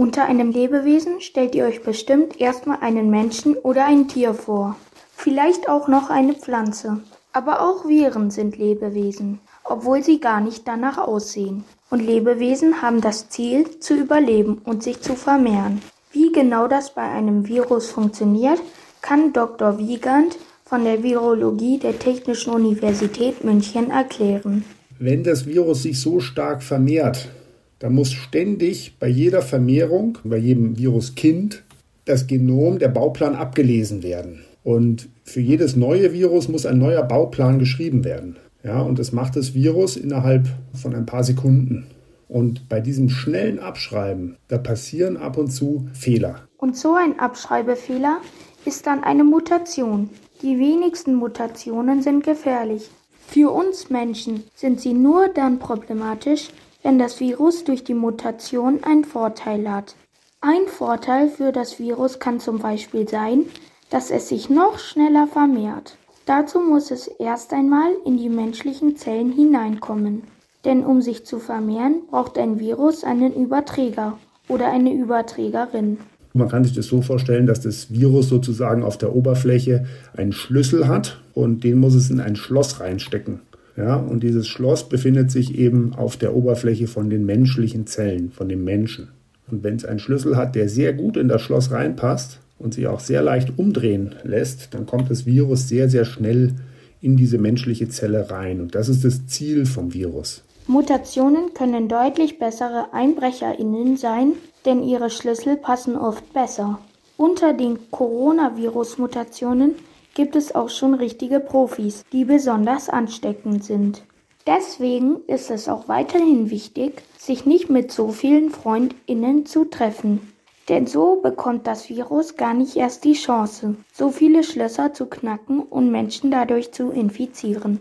Unter einem Lebewesen stellt ihr euch bestimmt erstmal einen Menschen oder ein Tier vor. Vielleicht auch noch eine Pflanze. Aber auch Viren sind Lebewesen, obwohl sie gar nicht danach aussehen. Und Lebewesen haben das Ziel, zu überleben und sich zu vermehren. Wie genau das bei einem Virus funktioniert, kann Dr. Wiegand von der Virologie der Technischen Universität München erklären. Wenn das Virus sich so stark vermehrt, dann muss ständig bei jeder Vermehrung, bei jedem Viruskind, das Genom, der Bauplan abgelesen werden. Und für jedes neue Virus muss ein neuer Bauplan geschrieben werden. Ja, und das macht das Virus innerhalb von ein paar Sekunden. Und bei diesem schnellen Abschreiben, da passieren ab und zu Fehler. Und so ein Abschreibefehler ist dann eine Mutation. Die wenigsten Mutationen sind gefährlich. Für uns Menschen sind sie nur dann problematisch, wenn das Virus durch die Mutation einen Vorteil hat. Ein Vorteil für das Virus kann zum Beispiel sein, dass es sich noch schneller vermehrt. Dazu muss es erst einmal in die menschlichen Zellen hineinkommen. Denn um sich zu vermehren, braucht ein Virus einen Überträger oder eine Überträgerin. Man kann sich das so vorstellen, dass das Virus sozusagen auf der Oberfläche einen Schlüssel hat und den muss es in ein Schloss reinstecken. Ja, und dieses Schloss befindet sich eben auf der Oberfläche von den menschlichen Zellen, von dem Menschen. Und wenn es einen Schlüssel hat, der sehr gut in das Schloss reinpasst und sich auch sehr leicht umdrehen lässt, dann kommt das Virus sehr, sehr schnell in diese menschliche Zelle rein. Und das ist das Ziel vom Virus. Mutationen können deutlich bessere EinbrecherInnen sein, denn ihre Schlüssel passen oft besser. Unter den Coronavirus-Mutationen gibt es auch schon richtige Profis, die besonders ansteckend sind. Deswegen ist es auch weiterhin wichtig, sich nicht mit so vielen FreundInnen zu treffen. Denn so bekommt das Virus gar nicht erst die Chance, so viele Schlösser zu knacken und Menschen dadurch zu infizieren.